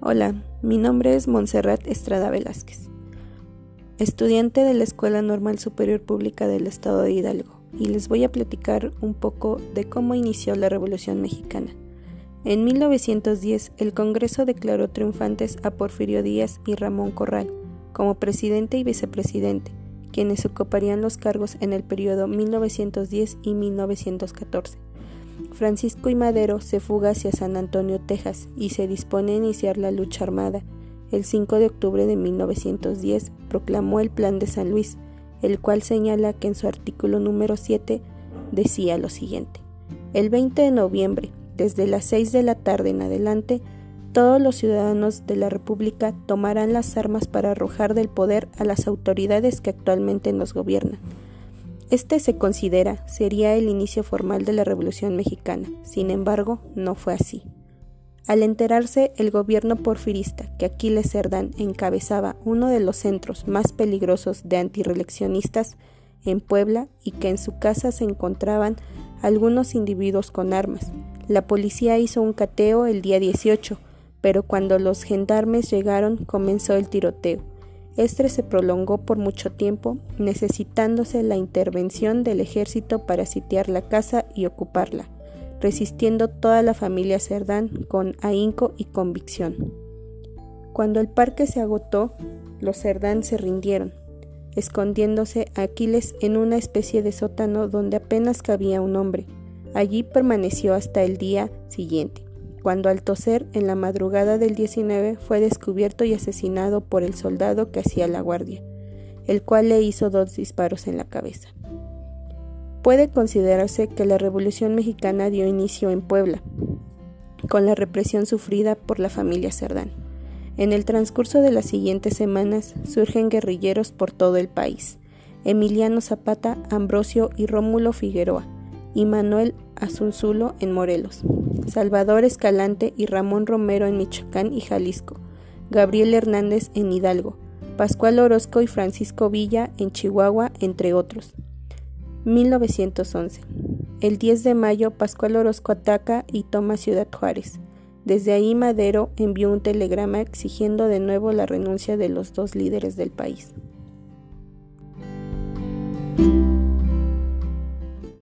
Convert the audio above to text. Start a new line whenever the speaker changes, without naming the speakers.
Hola, mi nombre es Montserrat Estrada Velázquez, estudiante de la Escuela Normal Superior Pública del Estado de Hidalgo, y les voy a platicar un poco de cómo inició la Revolución Mexicana. En 1910, el Congreso declaró triunfantes a Porfirio Díaz y Ramón Corral como presidente y vicepresidente, quienes ocuparían los cargos en el periodo 1910 y 1914. Francisco y Madero se fuga hacia San Antonio, Texas, y se dispone a iniciar la lucha armada. El 5 de octubre de 1910 proclamó el Plan de San Luis, el cual señala que en su artículo número 7 decía lo siguiente. El 20 de noviembre, desde las 6 de la tarde en adelante, todos los ciudadanos de la República tomarán las armas para arrojar del poder a las autoridades que actualmente nos gobiernan este se considera sería el inicio formal de la Revolución Mexicana, sin embargo, no fue así. Al enterarse el gobierno porfirista que Aquiles Cerdán encabezaba uno de los centros más peligrosos de antireleccionistas en Puebla y que en su casa se encontraban algunos individuos con armas, la policía hizo un cateo el día 18, pero cuando los gendarmes llegaron comenzó el tiroteo este se prolongó por mucho tiempo, necesitándose la intervención del ejército para sitiar la casa y ocuparla, resistiendo toda la familia Cerdán con ahínco y convicción. Cuando el parque se agotó, los Cerdán se rindieron, escondiéndose Aquiles en una especie de sótano donde apenas cabía un hombre. Allí permaneció hasta el día siguiente cuando al toser en la madrugada del 19 fue descubierto y asesinado por el soldado que hacía la guardia, el cual le hizo dos disparos en la cabeza. Puede considerarse que la Revolución Mexicana dio inicio en Puebla, con la represión sufrida por la familia Cerdán. En el transcurso de las siguientes semanas surgen guerrilleros por todo el país. Emiliano Zapata, Ambrosio y Rómulo Figueroa, y Manuel Asunzulo en Morelos, Salvador Escalante y Ramón Romero en Michoacán y Jalisco, Gabriel Hernández en Hidalgo, Pascual Orozco y Francisco Villa en Chihuahua, entre otros. 1911. El 10 de mayo, Pascual Orozco ataca y toma Ciudad Juárez. Desde ahí Madero envió un telegrama exigiendo de nuevo la renuncia de los dos líderes del país.